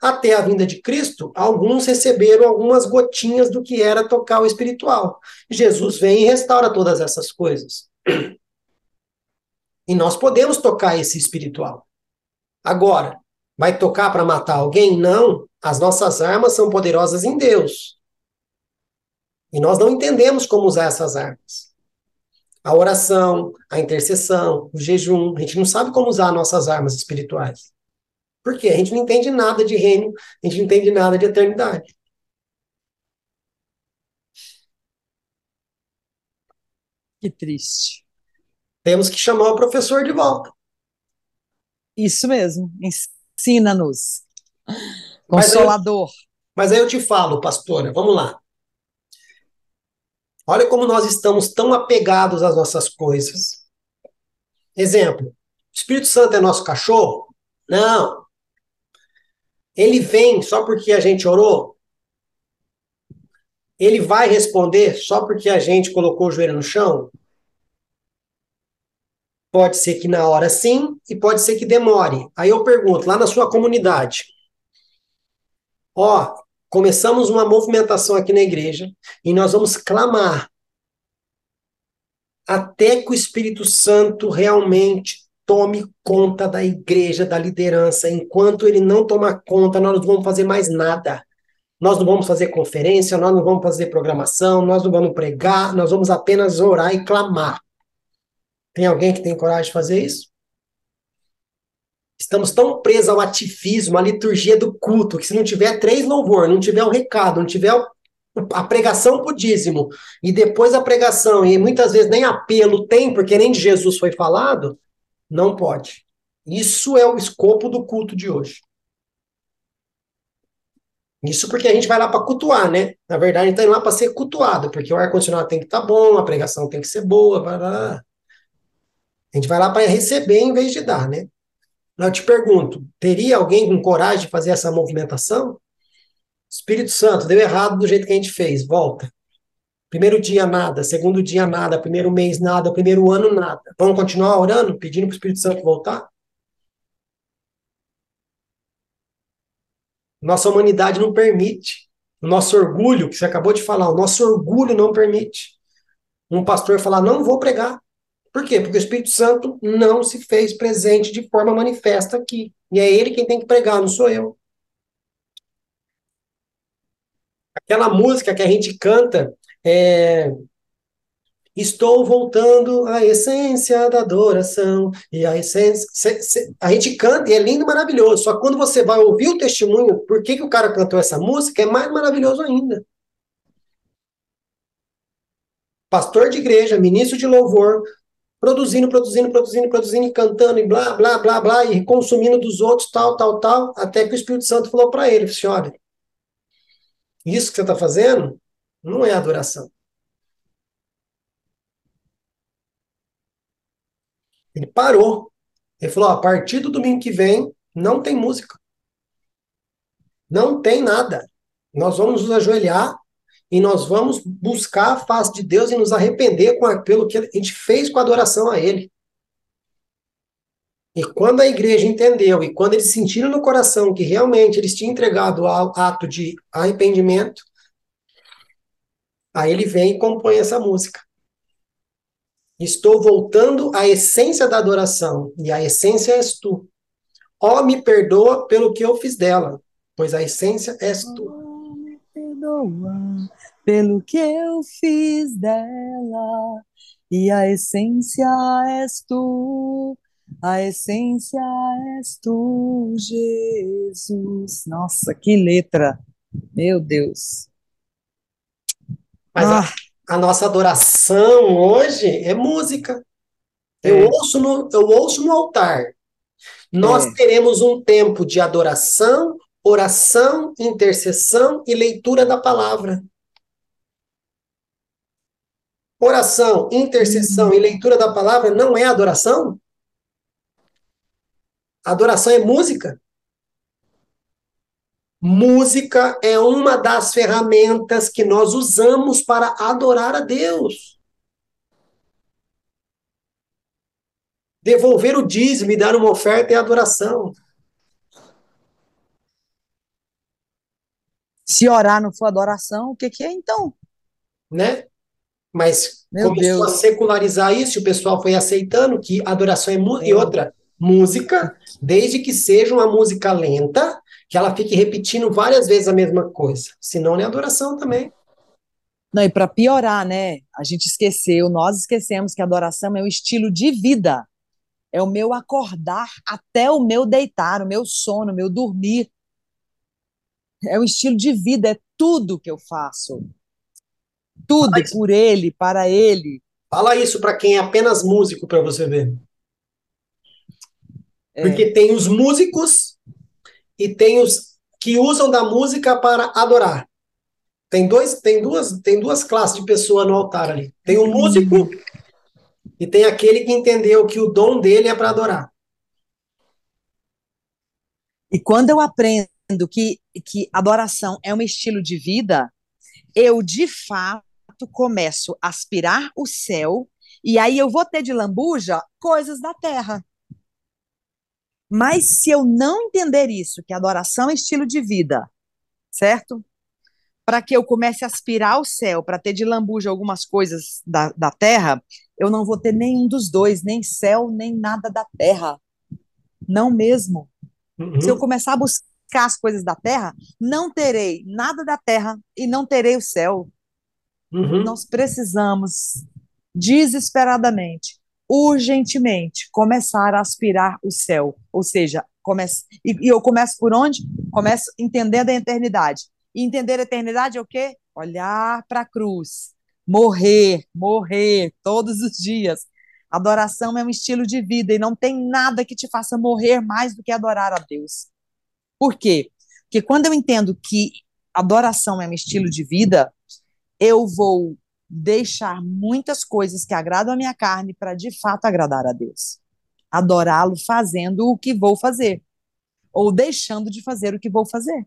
Até a vinda de Cristo, alguns receberam algumas gotinhas do que era tocar o espiritual. Jesus vem e restaura todas essas coisas. E nós podemos tocar esse espiritual. Agora, vai tocar para matar alguém? Não. As nossas armas são poderosas em Deus. E nós não entendemos como usar essas armas. A oração, a intercessão, o jejum, a gente não sabe como usar nossas armas espirituais. Por quê? A gente não entende nada de reino, a gente não entende nada de eternidade. Que triste. Temos que chamar o professor de volta. Isso mesmo. Ensina-nos. Consolador. Mas aí, mas aí eu te falo, pastora, vamos lá. Olha como nós estamos tão apegados às nossas coisas. Exemplo: o Espírito Santo é nosso cachorro? Não. Ele vem só porque a gente orou? Ele vai responder só porque a gente colocou o joelho no chão? Pode ser que na hora sim, e pode ser que demore. Aí eu pergunto, lá na sua comunidade, ó, começamos uma movimentação aqui na igreja e nós vamos clamar até que o Espírito Santo realmente tome conta da igreja, da liderança. Enquanto ele não tomar conta, nós não vamos fazer mais nada. Nós não vamos fazer conferência, nós não vamos fazer programação, nós não vamos pregar, nós vamos apenas orar e clamar. Tem alguém que tem coragem de fazer isso? Estamos tão presos ao ativismo, à liturgia do culto, que se não tiver três louvor, não tiver o recado, não tiver a pregação pro dízimo, e depois a pregação, e muitas vezes nem apelo tem, porque nem de Jesus foi falado, não pode. Isso é o escopo do culto de hoje. Isso porque a gente vai lá para cultuar, né? Na verdade, a gente está indo lá para ser cultuado, porque o ar-condicionado tem que estar tá bom, a pregação tem que ser boa, blá, blá. A gente vai lá para receber em vez de dar, né? Eu te pergunto, teria alguém com coragem de fazer essa movimentação? Espírito Santo, deu errado do jeito que a gente fez, volta. Primeiro dia nada, segundo dia nada, primeiro mês nada, primeiro ano nada. Vamos continuar orando, pedindo para o Espírito Santo voltar? Nossa humanidade não permite. O nosso orgulho, que você acabou de falar, o nosso orgulho não permite. Um pastor falar, não vou pregar. Por quê? Porque o Espírito Santo não se fez presente de forma manifesta aqui. E é ele quem tem que pregar, não sou eu. Aquela música que a gente canta, é, Estou voltando à essência da adoração. E a essência. A gente canta e é lindo e maravilhoso. Só quando você vai ouvir o testemunho, por que, que o cara cantou essa música, é mais maravilhoso ainda. Pastor de igreja, ministro de louvor, produzindo, produzindo, produzindo, produzindo, e cantando, e blá, blá, blá, blá, e consumindo dos outros, tal, tal, tal, até que o Espírito Santo falou para ele, assim, olha, isso que você está fazendo não é adoração. Ele parou. Ele falou, a partir do domingo que vem, não tem música. Não tem nada. Nós vamos nos ajoelhar e nós vamos buscar a face de Deus e nos arrepender com aquilo que a gente fez com a adoração a Ele. E quando a igreja entendeu, e quando eles sentiram no coração que realmente eles tinham entregado o ato de arrependimento, aí ele vem e compõe essa música. Estou voltando à essência da adoração, e a essência és tu. Ó, me perdoa pelo que eu fiz dela, pois a essência és tu. Oh, me perdoa pelo que eu fiz dela, e a essência és tu. A essência és tu, Jesus. Nossa, que letra! Meu Deus. Mas Ah, a, a nossa adoração hoje é música. Eu É. ouço no, eu ouço no altar. Nós É. teremos um tempo de adoração, oração, intercessão e leitura da palavra. Oração, intercessão e leitura da palavra não é adoração? Adoração é música. Música é uma das ferramentas que nós usamos para adorar a Deus. Devolver o dízimo e dar uma oferta é adoração. se orar não for adoração, o que que é então? né? Mas Meu começou a Deus. secularizar isso, e o pessoal foi aceitando que adoração é música. E É. outra, música, desde que seja uma música lenta, que ela fique repetindo várias vezes a mesma coisa. Senão não é adoração também. Não, e para piorar, né? A gente esqueceu, nós esquecemos que a adoração é um estilo de vida. É o meu acordar até o meu deitar, o meu sono, o meu dormir. É um estilo de vida, é tudo que eu faço. Tudo Mas- por ele, para ele. Fala isso para quem é apenas músico para você ver. É. Porque tem os músicos e tem os que usam da música para adorar. Tem dois, tem duas, tem duas classes de pessoa no altar ali. Tem o músico e tem aquele que entendeu que o dom dele é para adorar. E quando eu aprendo que, que adoração é um estilo de vida, eu de fato começo a aspirar o céu, e aí eu vou ter de lambuja coisas da terra. Mas se eu não entender isso, que adoração é estilo de vida, certo? Para que eu comece a aspirar o céu, para ter de lambuja algumas coisas da, da terra, eu não vou ter nenhum dos dois, nem céu, nem nada da terra. Não mesmo. Uhum. Se eu começar a buscar as coisas da terra, não terei nada da terra e não terei o céu. Uhum. Nós precisamos desesperadamente, urgentemente, começar a aspirar o céu. Ou seja, comece, e, e eu começo por onde? Começo entendendo a eternidade. E entender a eternidade é o quê? Olhar para a cruz, morrer, morrer todos os dias. Adoração é um estilo de vida e não tem nada que te faça morrer mais do que adorar a Deus. Por quê? Porque quando eu entendo que adoração é um estilo de vida, eu vou deixar muitas coisas que agradam a minha carne para de fato agradar a Deus. Adorá-lo fazendo o que vou fazer, ou deixando de fazer o que vou fazer.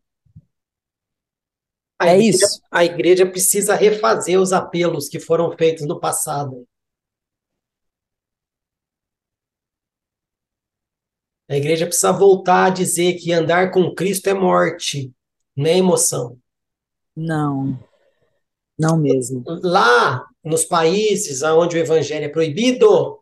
A É igreja, isso. a igreja precisa refazer os apelos que foram feitos no passado. A igreja precisa voltar a dizer que andar com Cristo é morte, não é emoção. Não, não mesmo. Lá nos países onde o evangelho é proibido,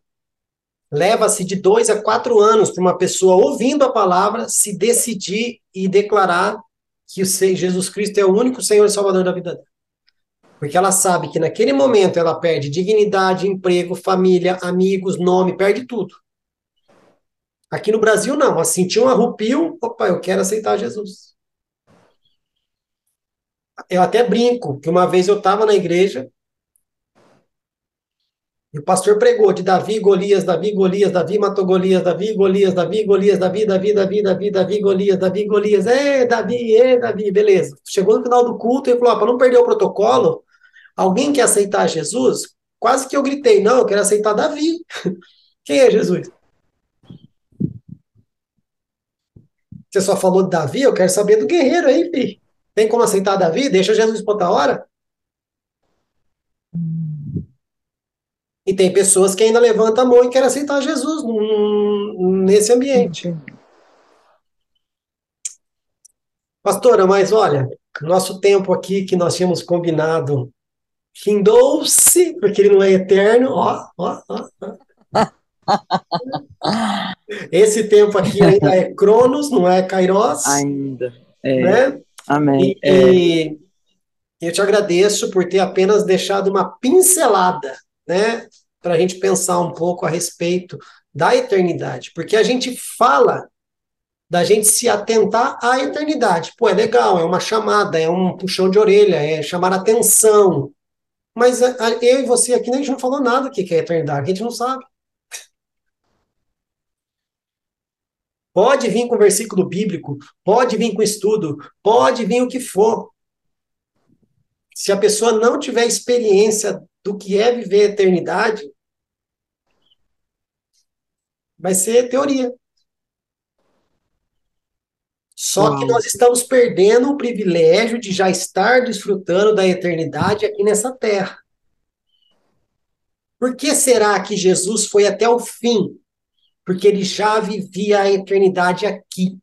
leva-se de dois a quatro anos para uma pessoa ouvindo a palavra se decidir e declarar que Jesus Cristo é o único Senhor e Salvador da vida dela. Porque ela sabe que naquele momento ela perde dignidade, emprego, família, amigos, nome, perde tudo. Aqui no Brasil, não. Ela sentiu um arrupio, opa, eu quero aceitar Jesus. Eu até brinco que uma vez eu estava na igreja e o pastor pregou de Davi, Golias, Davi, Golias, Davi matou Golias, Davi, Golias, Davi, Golias, Davi, Davi, Davi, Davi, Davi, Golias, Davi, Golias, é, Davi, é, Davi, beleza. Chegou no final do culto e falou, para não perder o protocolo, alguém quer aceitar Jesus? Quase que eu gritei, não, eu quero aceitar Davi. Quem é Jesus? Você só falou de Davi, eu quero saber do guerreiro aí, filho. Tem como aceitar Davi? Deixa Jesus para outra hora? E tem pessoas que ainda levantam a mão e querem aceitar Jesus nesse ambiente. Pastora, mas olha, nosso tempo aqui que nós tínhamos combinado findou-se, porque ele não é eterno, ó, ó, ó. Esse tempo aqui ainda é Cronos, não é Kairos. Ainda. É. Né? Amém. E, É. e eu te agradeço por ter apenas deixado uma pincelada, né, para a gente pensar um pouco a respeito da eternidade, porque a gente fala da gente se atentar à eternidade. Pô, é legal, é uma chamada, é um puxão de orelha, é chamar atenção. Mas a- a- eu e você aqui, né, a gente não falou nada do que que é eternidade, a gente não sabe. Pode vir com versículo bíblico, pode vir com estudo, pode vir o que for. Se a pessoa não tiver experiência do que é viver a eternidade, vai ser teoria. Só que nós estamos perdendo o privilégio de já estar desfrutando da eternidade aqui nessa terra. Por que será que Jesus foi até o fim? Porque ele já vivia a eternidade aqui.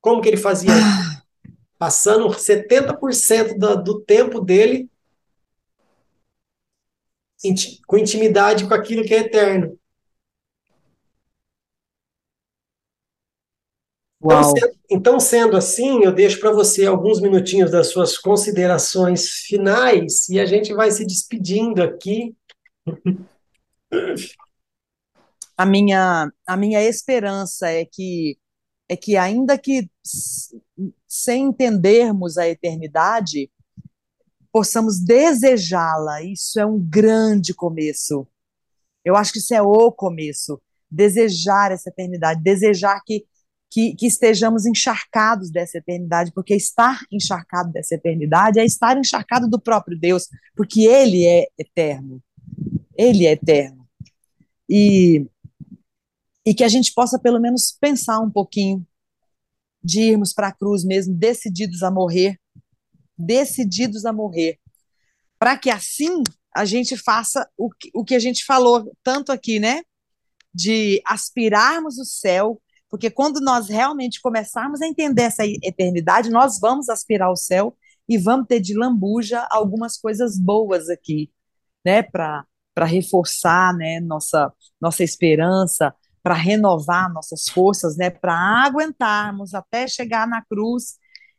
Como que ele fazia? Passando 70% do, do tempo dele inti- com intimidade com aquilo que é eterno. Então, sendo, então, sendo assim, eu deixo para você alguns minutinhos das suas considerações finais e a gente vai se despedindo aqui. A minha, a minha esperança é que é que ainda que sem entendermos a eternidade, possamos desejá-la. Isso é um grande começo. Eu acho que isso é o começo. Desejar essa eternidade, desejar que, que, que estejamos encharcados dessa eternidade, porque estar encharcado dessa eternidade é estar encharcado do próprio Deus, porque Ele é eterno. Ele é eterno. E, e que a gente possa, pelo menos, pensar um pouquinho de irmos para a cruz mesmo, decididos a morrer, decididos a morrer, para que assim a gente faça o que, o que a gente falou tanto aqui, né? De aspirarmos o céu, porque quando nós realmente começarmos a entender essa eternidade, nós vamos aspirar o céu e vamos ter de lambuja algumas coisas boas aqui, né? Para para reforçar, né? Nossa nossa esperança, para renovar nossas forças, né? Para aguentarmos até chegar na cruz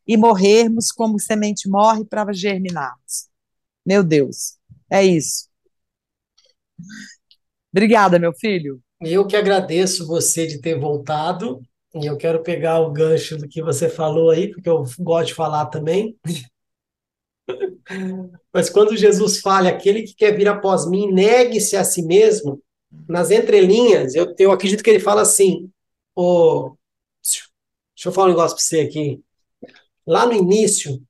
e morrermos como semente morre para germinarmos. Meu Deus, é isso. Obrigada, meu filho. Eu que agradeço você de ter voltado, e eu quero pegar o gancho do que você falou aí, porque eu gosto de falar também. Mas quando Jesus fala, aquele que quer vir após mim, negue-se a si mesmo, nas entrelinhas, eu, eu acredito que ele fala assim, ô, deixa eu falar um negócio para você aqui. Lá no início,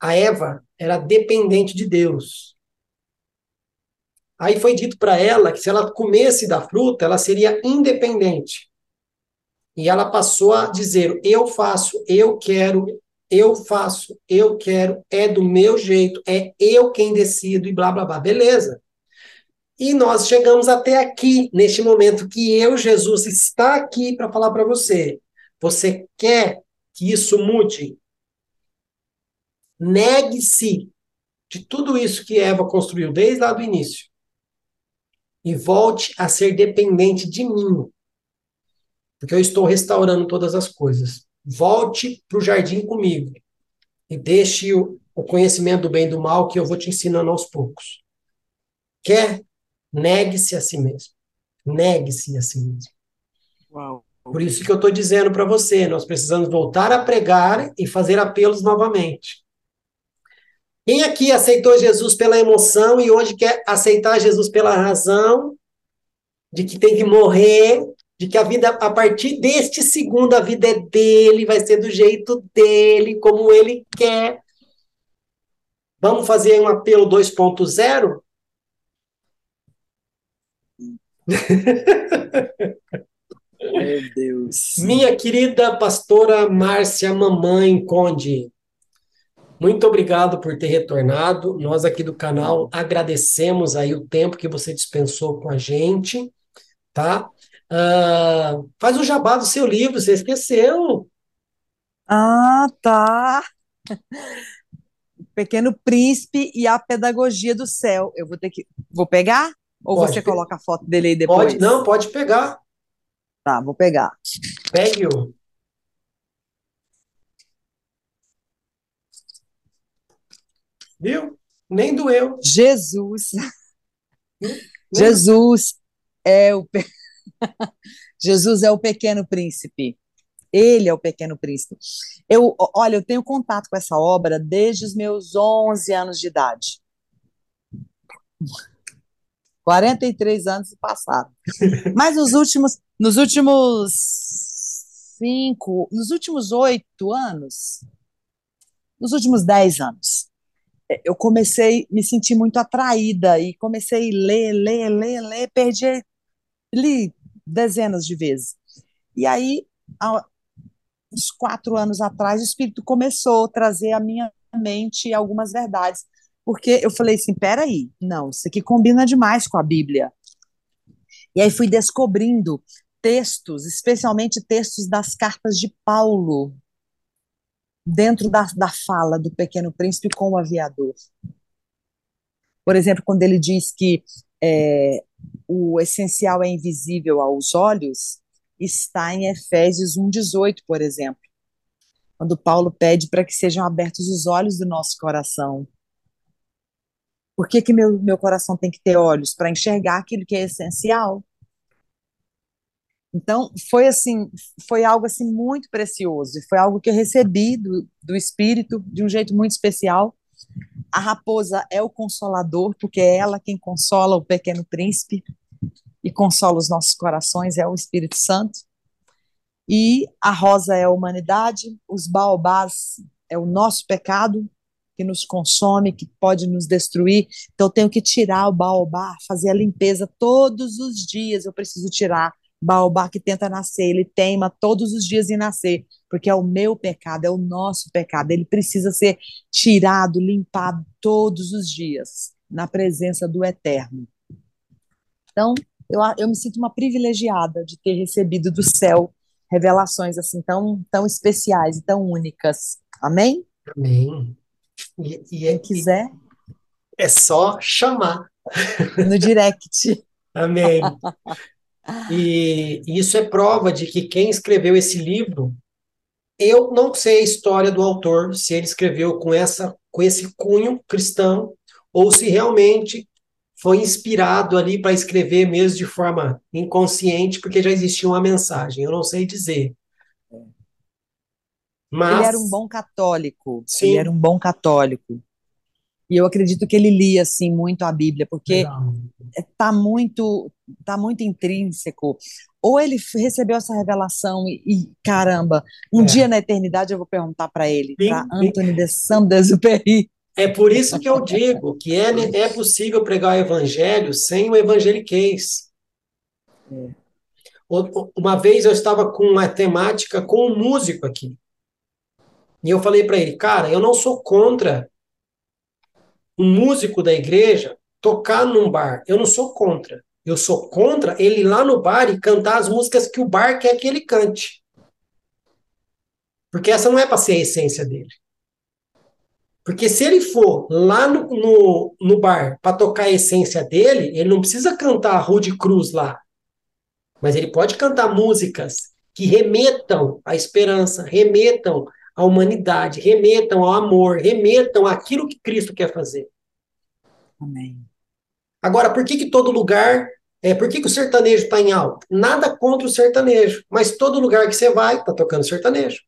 a Eva era dependente de Deus. Aí foi dito para ela que se ela comesse da fruta, ela seria independente. E ela passou a dizer: eu faço, eu quero, eu faço, eu quero, é do meu jeito, é eu quem decido e blá blá blá. Beleza. E nós chegamos até aqui, neste momento que eu, Jesus, está aqui para falar para você. Você quer que isso mude? Negue-se de tudo isso que Eva construiu desde lá do início e volte a ser dependente de mim, porque eu estou restaurando todas as coisas. Volte para o jardim comigo e deixe o, o conhecimento do bem e do mal que eu vou te ensinando aos poucos. Quer? Negue-se a si mesmo. Negue-se a si mesmo. Uau. Por isso que eu estou dizendo para você, nós precisamos voltar a pregar e fazer apelos novamente. Quem aqui aceitou Jesus pela emoção e hoje quer aceitar Jesus pela razão de que tem que morrer, de que a vida, a partir deste segundo, a vida é dele, vai ser do jeito dele, como ele quer. Vamos fazer um apelo 2.0? Meu Deus. Minha querida pastora Márcia Mamãe Conde, muito obrigado por ter retornado. Nós aqui do canal agradecemos aí o tempo que você dispensou com a gente, tá? Ah, faz o jabá do seu livro, você esqueceu. Ah, tá. Pequeno Príncipe e a Pedagogia do Céu. Eu vou ter que. Vou pegar? Ou Pode você coloca a foto dele aí depois? Pode, não, pode pegar. Tá, vou pegar. Pegue-o. Viu? Nem doeu. Jesus. Nem- Jesus é o Jesus é o pequeno príncipe. Ele é o pequeno príncipe. Eu, olha, eu tenho contato com essa obra desde os meus 11 anos de idade. 43 anos se passaram. Mas nos últimos, nos últimos cinco, nos últimos oito anos, nos últimos dez anos, eu comecei a me sentir muito atraída e comecei a ler, ler, ler, ler, perdi, li dezenas de vezes. E aí, há uns quatro anos atrás, o Espírito começou a trazer à minha mente algumas verdades. Porque eu falei assim, peraí, não, isso aqui combina demais com a Bíblia. E aí fui descobrindo textos, especialmente textos das cartas de Paulo, dentro da, da fala do Pequeno Príncipe com o aviador. Por exemplo, quando ele diz que é, o essencial é invisível aos olhos, está em Efésios 1,18, por exemplo, quando Paulo pede para que sejam abertos os olhos do nosso coração. Por que, que meu, meu coração tem que ter olhos? Para enxergar aquilo que é essencial. Então, foi assim, foi algo assim muito precioso, foi algo que eu recebi do, do Espírito de um jeito muito especial. A raposa é o consolador, porque é ela quem consola o pequeno príncipe e consola os nossos corações, é o Espírito Santo. E a rosa é a humanidade, os baobás é o nosso pecado, que nos consome, que pode nos destruir. Então, eu tenho que tirar o baobá, fazer a limpeza todos os dias. Eu preciso tirar baobá que tenta nascer, ele teima todos os dias em nascer, porque é o meu pecado, é o nosso pecado. Ele precisa ser tirado, limpado todos os dias, na presença do Eterno. Então, eu, eu me sinto uma privilegiada de ter recebido do céu revelações assim tão, tão especiais e tão únicas. Amém? Amém. E, e Quem é, quiser, é só chamar. no direct. Amém. E isso é prova de que quem escreveu esse livro, eu não sei a história do autor, se ele escreveu com essa com esse cunho cristão ou se realmente foi inspirado ali para escrever mesmo de forma inconsciente, porque já existia uma mensagem. Eu não sei dizer. Mas Ele era um bom católico. Sim. Ele era um bom católico. E eu acredito que ele lia assim muito a Bíblia, porque Legal. tá muito tá muito intrínseco. Ou ele recebeu essa revelação e, e, caramba, um É. dia na eternidade eu vou perguntar para ele, para. Anthony de Saint-Exupéry. É por isso que eu digo que é, é possível pregar o evangelho sem o evangeliquez. O- Uma vez eu estava com uma temática com um músico aqui. E eu falei para ele, cara, eu não sou contra um músico da igreja tocar num bar. Eu não sou contra. Eu sou contra ele ir lá no bar e cantar as músicas que o bar quer que ele cante. Porque essa não é para ser a essência dele. Porque se ele for lá no, no, no bar para tocar a essência dele, ele não precisa cantar Rude Cruz lá. Mas ele pode cantar músicas que remetam à esperança, remetam à humanidade, remetam ao amor, remetam àquilo que Cristo quer fazer. Amém. Agora, por que que todo lugar, é, por que que o sertanejo está em alta? Nada contra o sertanejo, mas todo lugar que você vai, está tocando sertanejo.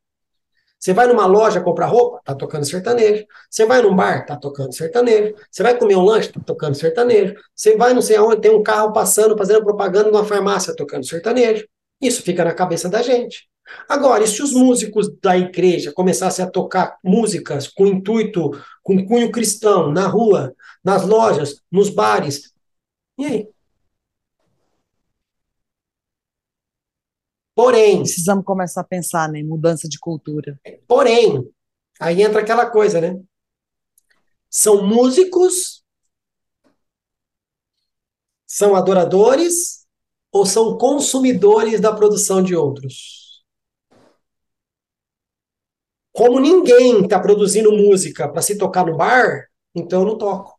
Você vai numa loja comprar roupa, tá tocando sertanejo. Você vai num bar, tá tocando sertanejo. Você vai comer um lanche, tá tocando sertanejo. Você vai não sei aonde, tem um carro passando, fazendo propaganda numa farmácia, tocando sertanejo. Isso fica na cabeça da gente. Agora, e se os músicos da igreja começassem a tocar músicas com intuito, com cunho cristão, na rua, nas lojas, nos bares? E aí? Porém, Precisamos começar a pensar né, em mudança de cultura. Porém, aí entra aquela coisa, né? São músicos, são adoradores ou são consumidores da produção de outros? Como ninguém está produzindo música para se tocar no bar, então eu não toco.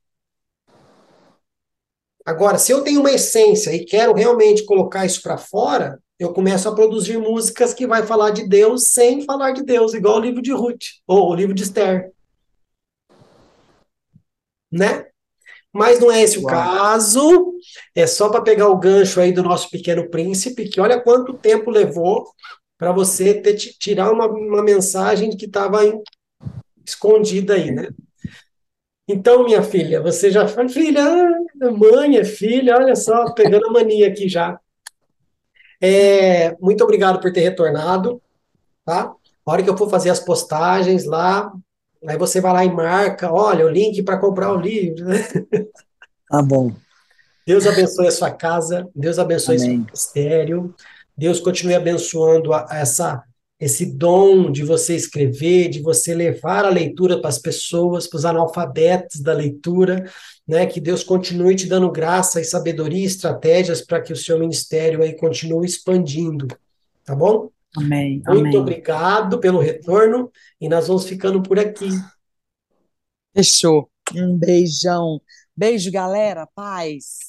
Agora, se eu tenho uma essência e quero realmente colocar isso para fora, eu começo a produzir músicas que vai falar de Deus sem falar de Deus, igual o livro de Ruth ou o livro de Esther. Né? Mas não é esse o Uau. caso. É só para pegar o gancho aí do nosso pequeno príncipe, que olha quanto tempo levou para você ter, tirar uma, uma mensagem que estava escondida aí, né? Então, minha filha, você já foi filha, mãe, é filha, olha só, pegando a mania aqui já. É, muito obrigado por ter retornado, tá? A hora que eu for fazer as postagens lá, aí você vai lá e marca, olha, o link para comprar o livro. Tá bom. Deus abençoe a sua casa, Deus abençoe Amém. seu ministério, Deus continue abençoando a, a essa esse dom de você escrever, de você levar a leitura para as pessoas, para os analfabetos da leitura, né? Que Deus continue te dando graça e sabedoria e estratégias para que o seu ministério aí continue expandindo, tá bom? Amém. Muito amém. obrigado pelo retorno e nós vamos ficando por aqui. Fechou. Um beijão. Beijo, galera. Paz.